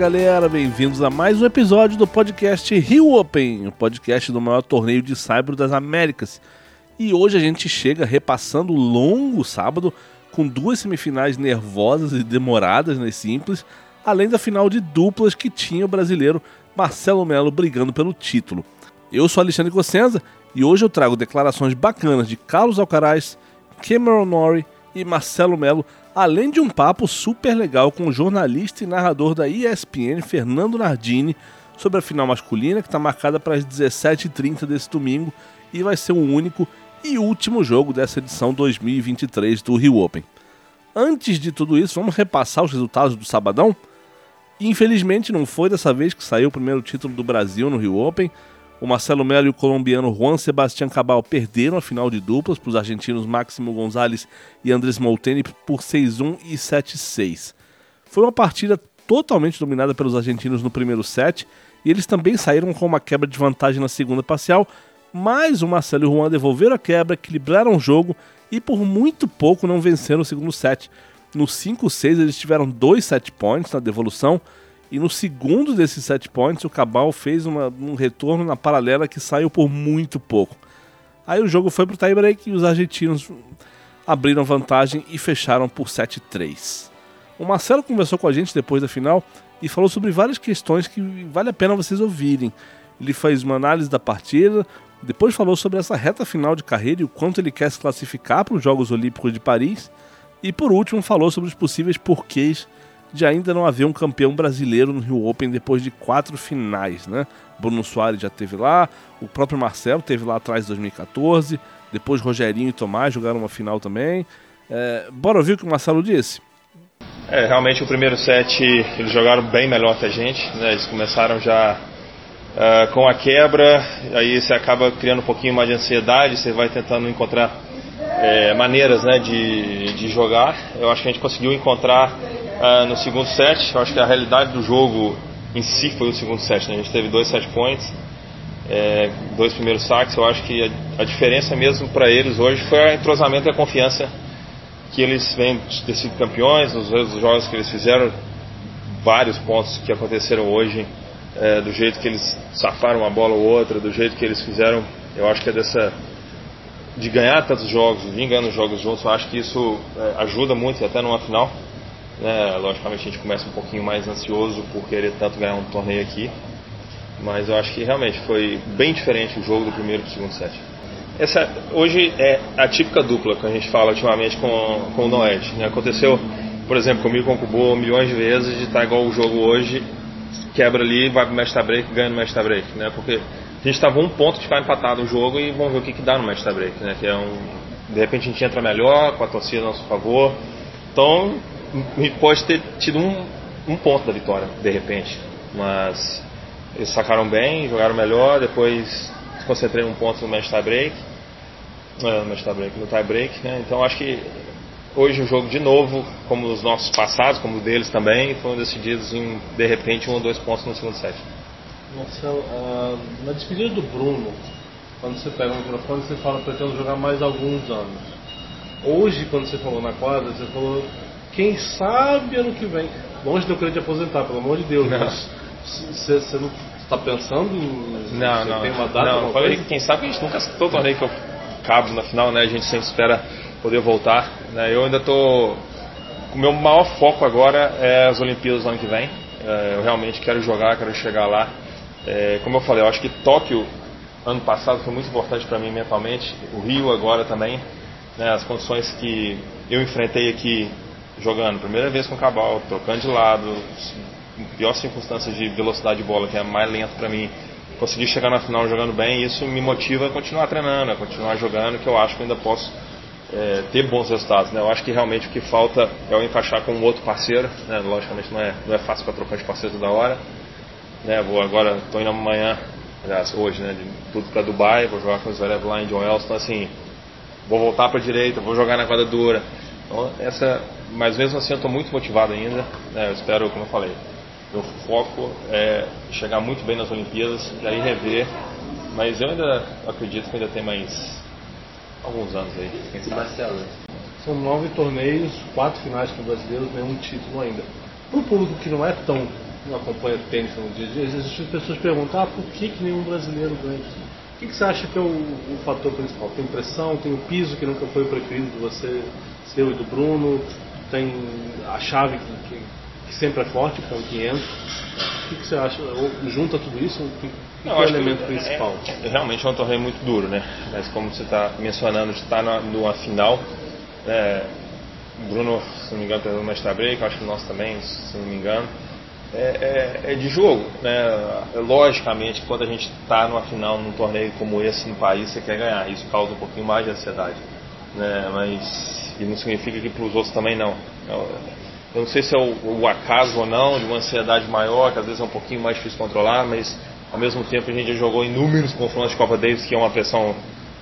Galera, bem-vindos a mais um episódio do podcast Rio Open, o podcast do maior torneio de saibro das Américas. E hoje a gente chega repassando o longo sábado com duas semifinais nervosas e demoradas nas simples, além da final de duplas que tinha o brasileiro Marcelo Melo brigando pelo título. Eu sou Alexandre Cossenza e hoje eu trago declarações bacanas de Carlos Alcaraz, Cameron Norrie e Marcelo Melo além de um papo super legal com o jornalista e narrador da ESPN, Fernando Nardini, sobre a final masculina, que está marcada para as 17h30 desse domingo e vai ser o único e último jogo dessa edição 2023 do Rio Open. Antes de tudo isso, vamos repassar os resultados do sabadão? Infelizmente, não foi dessa vez que saiu o primeiro título do Brasil no Rio Open. O Marcelo Melo e o colombiano Juan Sebastián Cabal perderam a final de duplas para os argentinos Máximo Gonzalez e Andrés Molteni por 6-1 e 7-6. Foi uma partida totalmente dominada pelos argentinos no primeiro set e eles também saíram com uma quebra de vantagem na segunda parcial, mas o Marcelo e o Juan devolveram a quebra, equilibraram o jogo e por muito pouco não venceram o segundo set. No 5-6 eles tiveram dois set points na devolução, e no segundo desses set points, o Cabal fez uma, um retorno na paralela que saiu por muito pouco. Aí o jogo foi para o tiebreak e os argentinos abriram vantagem e fecharam por 7-3. O Marcelo conversou com a gente depois da final e falou sobre várias questões que vale a pena vocês ouvirem. Ele fez uma análise da partida, depois falou sobre essa reta final de carreira e o quanto ele quer se classificar para os Jogos Olímpicos de Paris. E por último, falou sobre os possíveis porquês de ainda não haver um campeão brasileiro no Rio Open depois de quatro finais, né? Bruno Soares já teve lá, o próprio Marcelo teve lá atrás em 2014, depois Rogerinho e Tomás jogaram uma final também. É, bora ouvir o que o Marcelo disse? É, realmente o primeiro set eles jogaram bem melhor que a gente, né? Eles começaram já uh, com a quebra, aí você acaba criando um pouquinho mais de ansiedade, você vai tentando encontrar é, maneiras né, de, de jogar. Eu acho que a gente conseguiu encontrar uh, no segundo set. Eu acho que a realidade do jogo em si foi o segundo set. Né? A gente teve dois set points, é, dois primeiros saques. Eu acho que a, a diferença mesmo para eles hoje foi o entrosamento e a confiança que eles vêm ter sido campeões, nos jogos que eles fizeram, vários pontos que aconteceram hoje, é, do jeito que eles safaram uma bola ou outra, do jeito que eles fizeram. Eu acho que é dessa de ganhar tantos jogos, vir ganhando jogos juntos, eu acho que isso é, ajuda muito até numa final. Né? Logicamente a gente começa um pouquinho mais ansioso por querer tanto ganhar um torneio aqui, mas eu acho que realmente foi bem diferente o jogo do primeiro para o segundo set. Essa hoje é a típica dupla que a gente fala ultimamente com, com o Noed. Né? Aconteceu, por exemplo, comigo com o Kubo milhões de vezes de estar igual o jogo hoje, quebra ali, vai para o match break, ganha no match break, né? Porque a gente estava um ponto de ficar empatado o jogo e vamos ver o que, que dá no match break, né? Que é um, de repente a gente entra melhor, com a torcida a nosso favor. Então, pode ter tido um, um ponto da vitória, de repente. Mas eles sacaram bem, jogaram melhor, depois concentrei um ponto no match tie break. No match tie break, no tie break, né? Então acho que hoje o jogo de novo, como os nossos passados, como o deles também, foram decididos em de repente um ou dois pontos no segundo set. Marcelo, uh, na despedida do Bruno, quando você pega o microfone, você fala pretendo jogar mais alguns anos. Hoje, quando você falou na quadra, você falou quem sabe ano que vem. Longe de eu querer te aposentar, pelo amor de Deus. Não. Você, não está pensando em. Não, não. Tem uma data? Não, falei que quem sabe a gente nunca todo torneio que eu cabo na final, né? A gente sempre espera poder voltar. Né? Eu ainda estou. O meu maior foco agora é as Olimpíadas do ano que vem. É, eu realmente quero jogar, quero chegar lá. É, como eu falei, eu acho que Tóquio ano passado foi muito importante para mim mentalmente. O Rio agora também. Né? As condições que eu enfrentei aqui jogando, primeira vez com o Cabal, trocando de lado, pior circunstância de velocidade de bola, que é mais lento para mim, conseguir chegar na final jogando bem, isso me motiva a continuar treinando, a continuar jogando, que eu acho que ainda posso é, ter bons resultados. Né? Eu acho que realmente o que falta é eu encaixar com um outro parceiro, né? logicamente não é, não é fácil para trocar de parceiro toda hora. Né? Vou agora, estou indo amanhã, aliás, hoje, né, de tudo para Dubai, vou jogar com o Zverev lá em John Wells, então assim, vou voltar para a direita, vou jogar na quadra dura. Então, essa mas mesmo assim eu estou muito motivado ainda. Né? Eu espero, como eu falei, meu foco é chegar muito bem nas Olimpíadas e aí rever. Mas eu ainda acredito que ainda tem mais alguns anos aí. Quem Marcelo, são nove torneios, quatro finais com brasileiros, nenhum título ainda. para o público que não é tão não acompanha tênis no dia a dia, as pessoas perguntam ah, por que, que nenhum brasileiro ganha? O que, que você acha que é o, o, fator principal? Tem pressão, tem o piso que nunca foi o preferido de você, seu e do Bruno, tem a chave que, que, que sempre é forte, que é um 500. O que, que você acha? Junta tudo isso? O que, que é o elemento principal? É, é, realmente é um torneio muito duro, né? Mas como você está mencionando, estar na, numa final, né? Bruno, se não me engano, perdeu uma break, acho que o nosso também, se não me engano é, é, é de jogo. Né? É, logicamente, quando a gente está numa final num torneio como esse no país, você quer ganhar. Isso causa um pouquinho mais de ansiedade. Né? Mas e não significa que para os outros também não. Eu não sei se é o, o, acaso ou não, de uma ansiedade maior, que às vezes é um pouquinho mais difícil controlar, mas ao mesmo tempo a gente já jogou inúmeros confrontos de Copa Davis, que é uma pressão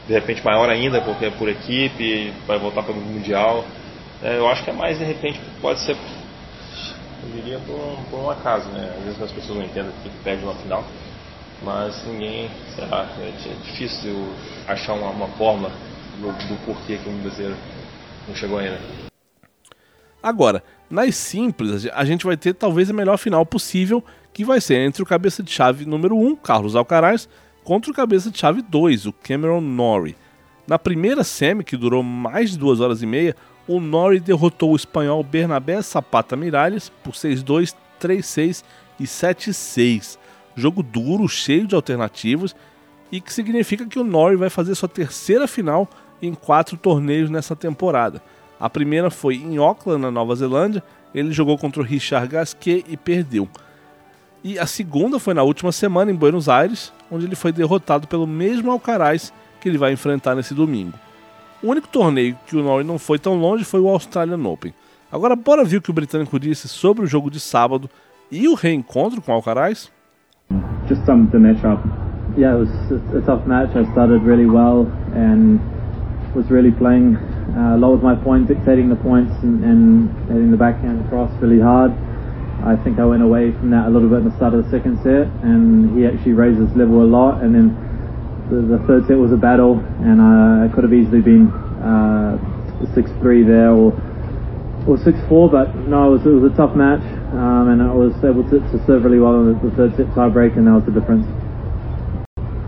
de repente maior ainda, porque é por equipe, vai voltar para o Mundial. É, eu acho que é mais de repente, pode ser eu diria por um, por um acaso, né? Às vezes as pessoas não entendem que perde uma final, mas ninguém, sei lá, é, é difícil achar uma, uma forma do, do porquê que um brasileiro não chegou ainda. Agora, nas simples, a gente vai ter talvez a melhor final possível, que vai ser entre o cabeça de chave número 1, Carlos Alcaraz, contra o cabeça de chave 2, o Cameron Norrie. Na primeira semi, que durou mais de duas horas e meia, o Norrie derrotou o espanhol Bernabé Zapata Miralles por 6-2, 3-6 e 7-6. Jogo duro, cheio de alternativas e que significa que o Norrie vai fazer sua terceira final em quatro torneios nessa temporada. A primeira foi em Auckland, na Nova Zelândia. Ele jogou contra o Richard Gasquet e perdeu. E a segunda foi na última semana em Buenos Aires, onde ele foi derrotado pelo mesmo Alcaraz que ele vai enfrentar nesse domingo. O único torneio que o Norrie não foi tão longe foi o Australian Open. Agora, bora ver o que o britânico disse sobre o jogo de sábado e o reencontro com Alcaraz? Just some the matchup. Yeah, it was a tough match. I started really well and was really playing uh, low with my point, dictating the points and, and hitting the backhand across really hard. I think I went away from that a little bit in the start of the second set, and he actually raised his level a lot, and then the, the third set was a battle, and uh, it could have easily been uh, 6-3 there or or 6-4, but no, it was, it was a tough match, um, and I was able to, to serve really well in the, the third set tiebreak, and that was the difference.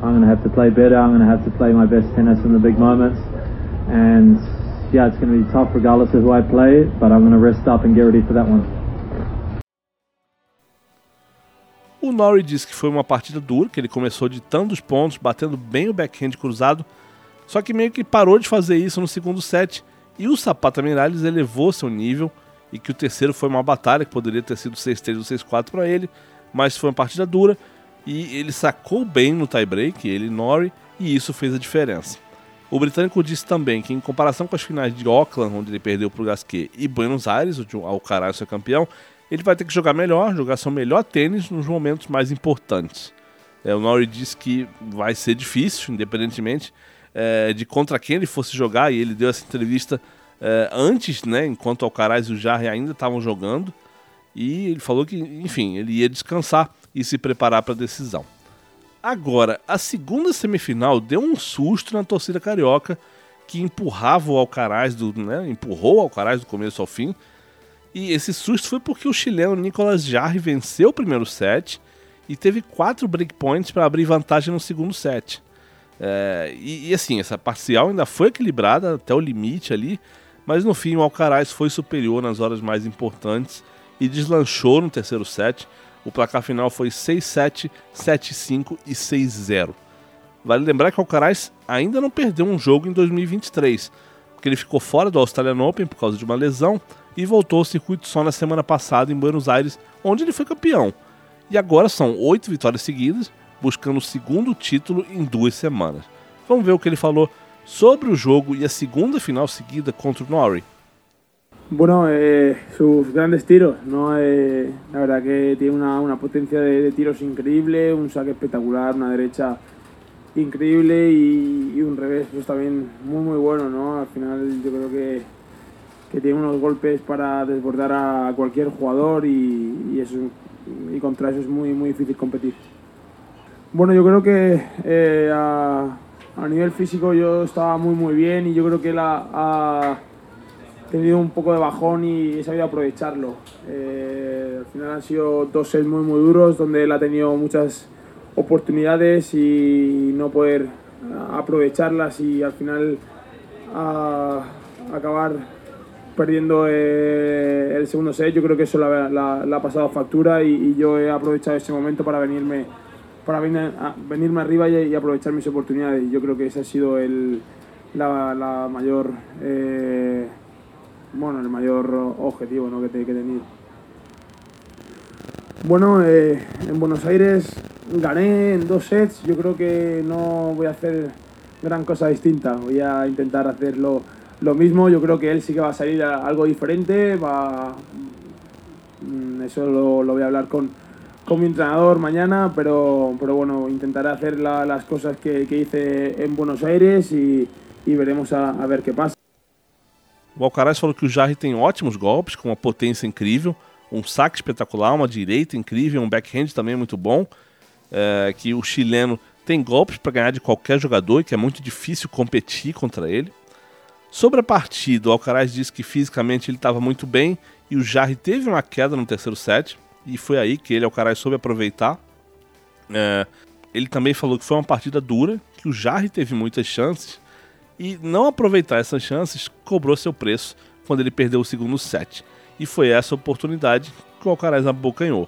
I'm going to have to play better. I'm going to have to play my best tennis in the big moments, and yeah, it's going to be tough regardless of who I play, but I'm going to rest up and get ready for that one. O Norrie disse que foi uma partida dura, que ele começou de tantos pontos, batendo bem o backhand cruzado, só que meio que parou de fazer isso no segundo set e o Sapata Miralles elevou seu nível e que o terceiro foi uma batalha que poderia ter sido 6-3 ou 6-4 para ele, mas foi uma partida dura e ele sacou bem no tie-break, ele Norrie, e isso fez a diferença. O britânico disse também que, em comparação com as finais de Auckland, onde ele perdeu para o Gasquet, e Buenos Aires, onde o Alcaraz foi campeão, ele vai ter que jogar melhor, jogar seu melhor tênis nos momentos mais importantes. É, o Norrie disse que vai ser difícil, independentemente é, de contra quem ele fosse jogar, e ele deu essa entrevista é, antes, né, enquanto o Alcaraz e o Jarre ainda estavam jogando, e ele falou que, enfim, ele ia descansar e se preparar para a decisão. Agora, a segunda semifinal deu um susto na torcida carioca, que empurrava o Alcaraz, do, né, empurrou o Alcaraz do começo ao fim, e esse susto foi porque o chileno Nicolas Jarre venceu o primeiro set e teve quatro breakpoints para abrir vantagem no segundo set. É, e, e, assim, essa parcial ainda foi equilibrada até o limite ali, mas no fim o Alcaraz foi superior nas horas mais importantes e deslanchou no terceiro set. O placar final foi 6-7, 7-5 e 6-0. Vale lembrar que o Alcaraz ainda não perdeu um jogo em 2023, porque ele ficou fora do Australian Open por causa de uma lesão e voltou ao circuito só na semana passada em Buenos Aires, onde ele foi campeão. E agora são oito vitórias seguidas, buscando o segundo título em duas semanas. Vamos ver o que ele falou sobre o jogo e a segunda final seguida contra o Norrie. Bueno, eh, sus grandes tiros, ¿no? Eh, la verdad que tiene una, una potencia de, tiros increíble, un saque espectacular, una derecha increíble y, un revés pues también muy muy bueno, ¿no? Al final yo creo que que tiene unos golpes para desbordar a cualquier jugador y, y, eso, y contra eso es muy, muy difícil competir. Bueno, yo creo que eh, a, a, nivel físico yo estaba muy muy bien y yo creo que ha, he tenido un poco de bajón y he sabido aprovecharlo. Eh, al final han sido dos sets muy muy duros donde él ha tenido muchas oportunidades y no poder aprovecharlas y al final a, acabar perdiendo eh, el segundo set. Yo creo que eso le ha pasado factura y, yo he aprovechado ese momento para venirme para venir, a, venirme arriba y, aprovechar mis oportunidades. Yo creo que ese ha sido el, la, la mayor eh, bueno el mayor objetivo ¿no? que, te, que he tenido. Bueno, eh, en Buenos Aires gané en dos sets. Yo creo que no voy a hacer gran cosa distinta. Voy a intentar hacerlo lo mismo. Yo creo que él sí que va a salir algo diferente. Va, mm, eso lo, lo voy a hablar con, con mi entrenador mañana, pero, pero bueno, intentaré hacer la, las cosas que, que, hice en Buenos Aires y, y veremos a, ver qué pasa. O Alcaraz falou que o Jarry tem ótimos golpes, com uma potência incrível, um saque espetacular, uma direita incrível, um backhand também muito bom. É, que o chileno tem golpes para ganhar de qualquer jogador e que é muito difícil competir contra ele. Sobre a partida, o Alcaraz disse que fisicamente ele estava muito bem e o Jarry teve uma queda no terceiro set e foi aí que ele, Alcaraz, soube aproveitar. É, ele também falou que foi uma partida dura, que o Jarry teve muitas chances e não aproveitar essas chances cobrou seu preço quando ele perdeu o segundo set. E foi essa oportunidade que o Alcaraz abocanhou.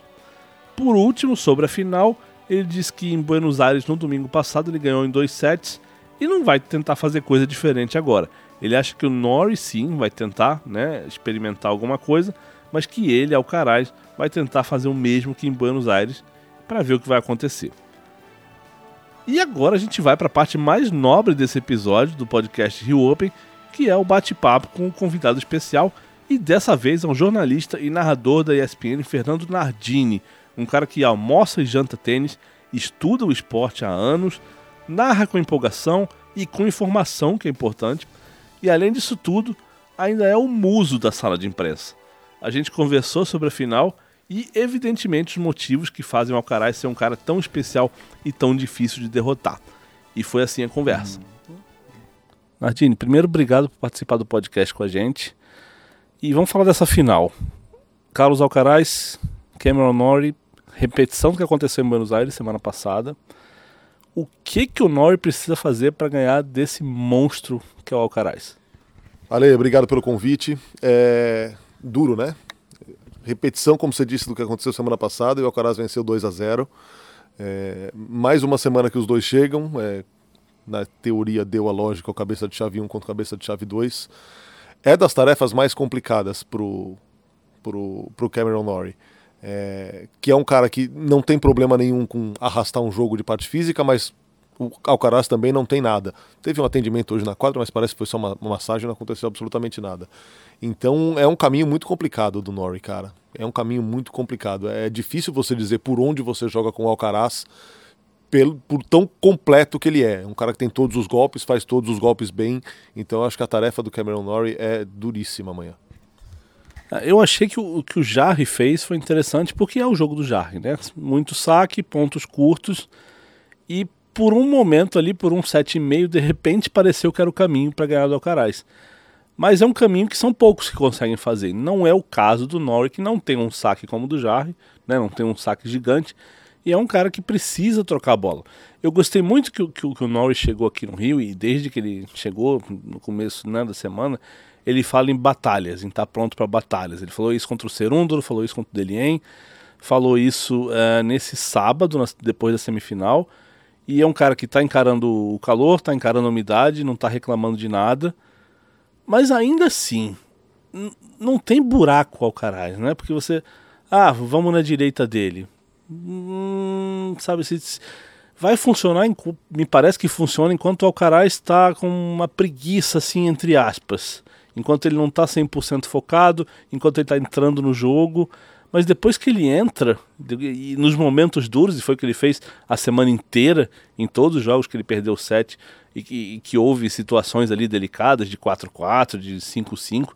Por último, sobre a final, ele disse que em Buenos Aires no domingo passado ele ganhou em dois sets e não vai tentar fazer coisa diferente agora. Ele acha que o Norris sim vai tentar né, experimentar alguma coisa, mas que ele, Alcaraz, vai tentar fazer o mesmo que em Buenos Aires para ver o que vai acontecer. E agora a gente vai para a parte mais nobre desse episódio do podcast Rio Open, que é o bate-papo com um convidado especial e dessa vez é um jornalista e narrador da ESPN, Fernando Nardini, um cara que almoça e janta tênis, estuda o esporte há anos, narra com empolgação e com informação, que é importante, e além disso tudo, ainda é o muso da sala de imprensa. A gente conversou sobre a final e, evidentemente, os motivos que fazem o Alcaraz ser um cara tão especial e tão difícil de derrotar. E foi assim a conversa. Nardini, primeiro, obrigado por participar do podcast com a gente. E vamos falar dessa final. Carlos Alcaraz, Cameron Norrie, repetição do que aconteceu em Buenos Aires semana passada. O que que o Norrie precisa fazer para ganhar desse monstro que é o Alcaraz? Ale, obrigado pelo convite. É duro, né? Repetição, como você disse, do que aconteceu semana passada e o Alcaraz venceu 2 a 0 é, Mais uma semana que os dois chegam. É, na teoria deu a lógica o cabeça de chave 1 contra cabeça de chave 2. É das tarefas mais complicadas pro, pro, pro Cameron Norrie. É, que é um cara que não tem problema nenhum com arrastar um jogo de parte física, mas o Alcaraz também não tem nada. Teve um atendimento hoje na quadra, mas parece que foi só uma, uma massagem, não aconteceu absolutamente nada. Então é um caminho muito complicado do Norrie, cara. É um caminho muito complicado. É difícil você dizer por onde você joga com o Alcaraz pelo, por tão completo que ele é. Um cara que tem todos os golpes, faz todos os golpes bem. Então acho que a tarefa do Cameron Norrie é duríssima amanhã. É, eu achei que o que o Jarre fez foi interessante porque é o jogo do Jarre, né? Muito saque, pontos curtos e por um momento ali, por um set e meio, de repente pareceu que era o caminho para ganhar do Alcaraz. Mas é um caminho que são poucos que conseguem fazer. Não é o caso do Norrie, que não tem um saque como o do Jarre, né? não tem um saque gigante, e é um cara que precisa trocar a bola. Eu gostei muito que, que, que o Norrie chegou aqui no Rio, e desde que ele chegou, no começo né, da semana, ele fala em batalhas, em estar tá pronto para batalhas. Ele falou isso contra o Serúndolo, falou isso contra o Delien, falou isso uh, nesse sábado, depois da semifinal, e é um cara que está encarando o calor, está encarando a umidade, não está reclamando de nada. Mas ainda assim, não tem buraco ao caralho, né? Porque você. Ah, vamos na direita dele. Hum, sabe, se, vai funcionar, me parece que funciona enquanto o Alcaraz está com uma preguiça, assim, entre aspas. Enquanto ele não está 100% focado, enquanto ele está entrando no jogo. Mas depois que ele entra, e nos momentos duros, e foi o que ele fez a semana inteira, em todos os jogos que ele perdeu sete, e que, e que houve situações ali delicadas de 4-4, de 5-5,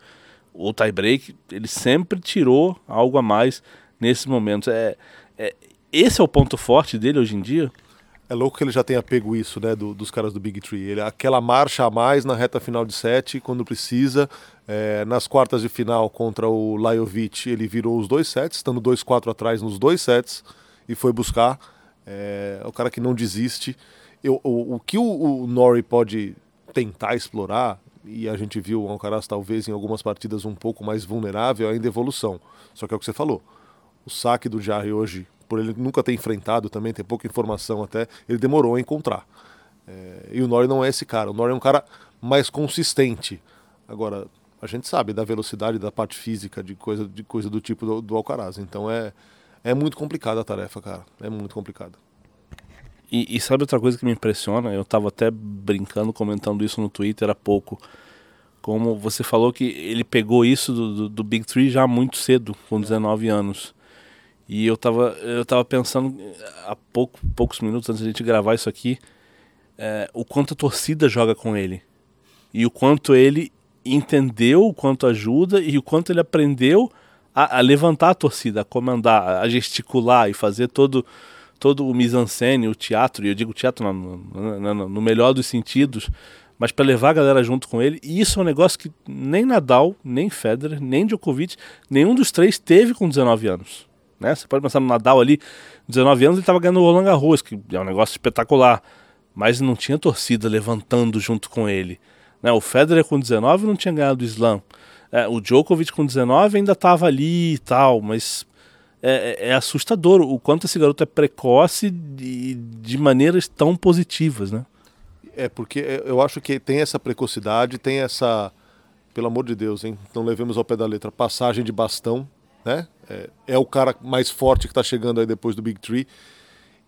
o tie-break, ele sempre tirou algo a mais nesses momentos. É, é, esse é o ponto forte dele hoje em dia? É louco que ele já tenha pego isso, né, do, dos caras do Big Tree. Ele, aquela marcha a mais na reta final de sete, quando precisa. É, nas quartas de final contra o Lajovic, ele virou os dois sets, estando 2-4 atrás nos dois sets, e foi buscar. É, o cara que não desiste. Eu, o, o que o, o Nori pode tentar explorar, e a gente viu o Alcaraz talvez em algumas partidas um pouco mais vulnerável, é ainda evolução. Só que é o que você falou. O saque do Jarry hoje por ele nunca ter enfrentado também, ter pouca informação até, ele demorou a encontrar. É, e o Nori não é esse cara. O Nori é um cara mais consistente. Agora, a gente sabe da velocidade, da parte física, de coisa, de coisa do tipo do, do Alcaraz. Então é, é muito complicada a tarefa, cara. É muito complicada. E, e, sabe outra coisa que me impressiona? Eu estava até brincando, comentando isso no Twitter há pouco. Como você falou que ele pegou isso do, do, do Big Three já muito cedo, com 19 anos. E eu tava, eu tava pensando há pouco, poucos minutos antes de a gente gravar isso aqui, é, o quanto a torcida joga com ele. E o quanto ele entendeu, o quanto ajuda e o quanto ele aprendeu a, a levantar a torcida, a comandar, a gesticular e fazer todo, todo o mise-en-scène, o teatro, e eu digo teatro no, no, no, no melhor dos sentidos, mas para levar a galera junto com ele. E isso é um negócio que nem Nadal, nem Federer, nem Djokovic, nenhum dos três teve com 19 anos. Né? Você pode pensar no Nadal ali, 19 anos, ele estava ganhando o Roland Garros, que é um negócio espetacular. Mas não tinha torcida levantando junto com ele. Né? O Federer com 19 não tinha ganhado o Slam. É, o Djokovic com 19 ainda estava ali e tal, mas é, é, é, assustador o quanto esse garoto é precoce de, de maneiras tão positivas, né? É, porque eu acho que tem essa precocidade, tem essa, pelo amor de Deus, hein? Não levemos ao pé da letra, passagem de bastão, né? É, é o cara mais forte que está chegando aí depois do Big Tree.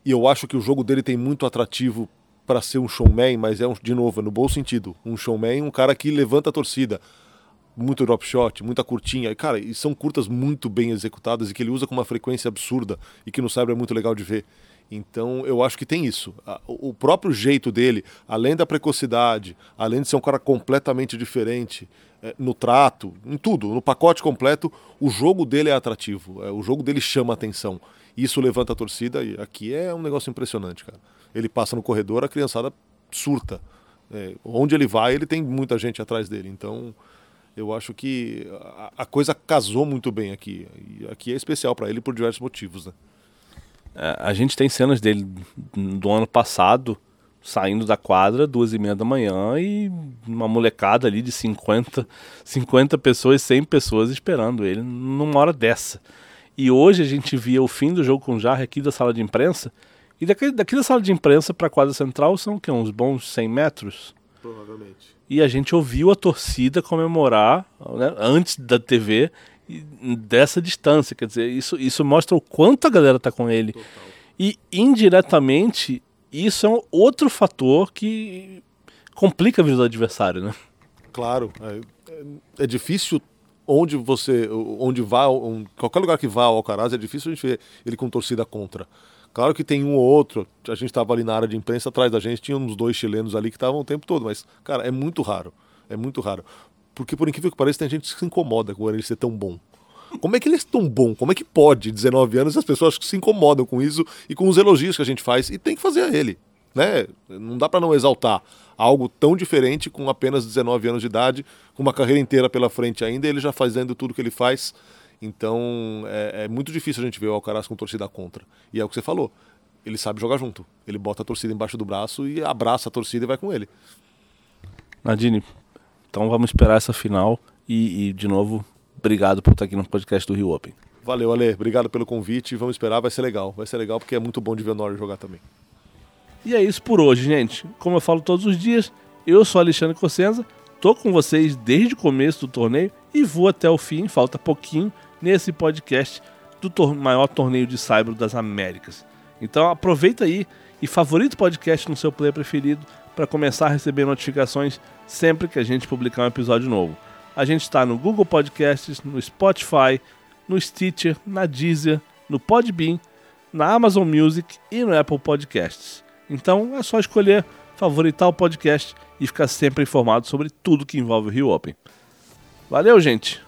E eu acho que o jogo dele tem muito atrativo para ser um showman, mas é, um, de novo, é no bom sentido. Um showman, um cara que levanta a torcida. Muito drop shot, muita curtinha. E, cara, e são curtas muito bem executadas e que ele usa com uma frequência absurda e que no cyber é muito legal de ver. Então eu acho que tem isso. O próprio jeito dele, além da precocidade, além de ser um cara completamente diferente é, no trato, em tudo, no pacote completo, o jogo dele é atrativo. É, o jogo dele chama atenção. Isso levanta a torcida e aqui é um negócio impressionante, cara. Ele passa no corredor, a criançada surta. É, onde ele vai, ele tem muita gente atrás dele. Então eu acho que a, a coisa casou muito bem aqui. E aqui é especial para ele por diversos motivos, né? É, a gente tem cenas dele do ano passado saindo da quadra duas e meia da manhã e uma molecada ali de 50, 50 pessoas, 100 pessoas esperando ele numa hora dessa. E hoje a gente via o fim do jogo com o Jarre aqui da sala de imprensa. E daqui, daqui da sala de imprensa para a quadra central são que, uns bons 100 metros? Provavelmente. E a gente ouviu a torcida comemorar né, antes da TV dessa distância. Quer dizer, isso, isso mostra o quanto a galera tá com ele. Total. E indiretamente, isso é um outro fator que complica a vida do adversário, né? Claro. É, é, difícil onde você. onde vá, um, qualquer lugar que vá ao Alcaraz, é difícil a gente ver ele com torcida contra. Claro que tem um ou outro, a gente estava ali na área de imprensa, atrás da gente tinha uns dois chilenos ali que estavam o tempo todo, mas, cara, é muito raro. É muito raro. Porque, por incrível que pareça, tem gente que se incomoda com ele ser tão bom. Como é que ele é tão bom? Como é que pode, 19 anos, as pessoas se incomodam com isso e com os elogios que a gente faz? E tem que fazer a ele. Né? Não dá para não exaltar algo tão diferente com apenas 19 anos de idade, com uma carreira inteira pela frente ainda, ele já fazendo tudo que ele faz. Então é, é muito difícil a gente ver o Alcaraz com torcida contra. E é o que você falou. Ele sabe jogar junto. Ele bota a torcida embaixo do braço e abraça a torcida e vai com ele. Nadine, então vamos esperar essa final e, e, de novo, obrigado por estar aqui no podcast do Rio Open. Valeu, Ale. Obrigado pelo convite. Vamos esperar, vai ser legal. Vai ser legal porque é muito bom de ver o Norris jogar também. E é isso por hoje, gente. Como eu falo todos os dias, eu sou Alexandre Cossenza, tô com vocês desde o começo do torneio e vou até o fim, falta pouquinho, nesse podcast do tor maior torneio de Cyber das Américas. Então aproveita aí e favorita o podcast no seu player preferido para começar a receber notificações sempre que a gente publicar um episódio novo. A gente está no Google Podcasts, no Spotify, no Stitcher, na Deezer, no Podbean, na Amazon Music e no Apple Podcasts. Então é só escolher favoritar o podcast e ficar sempre informado sobre tudo que envolve o Rio Open. Valeu, gente.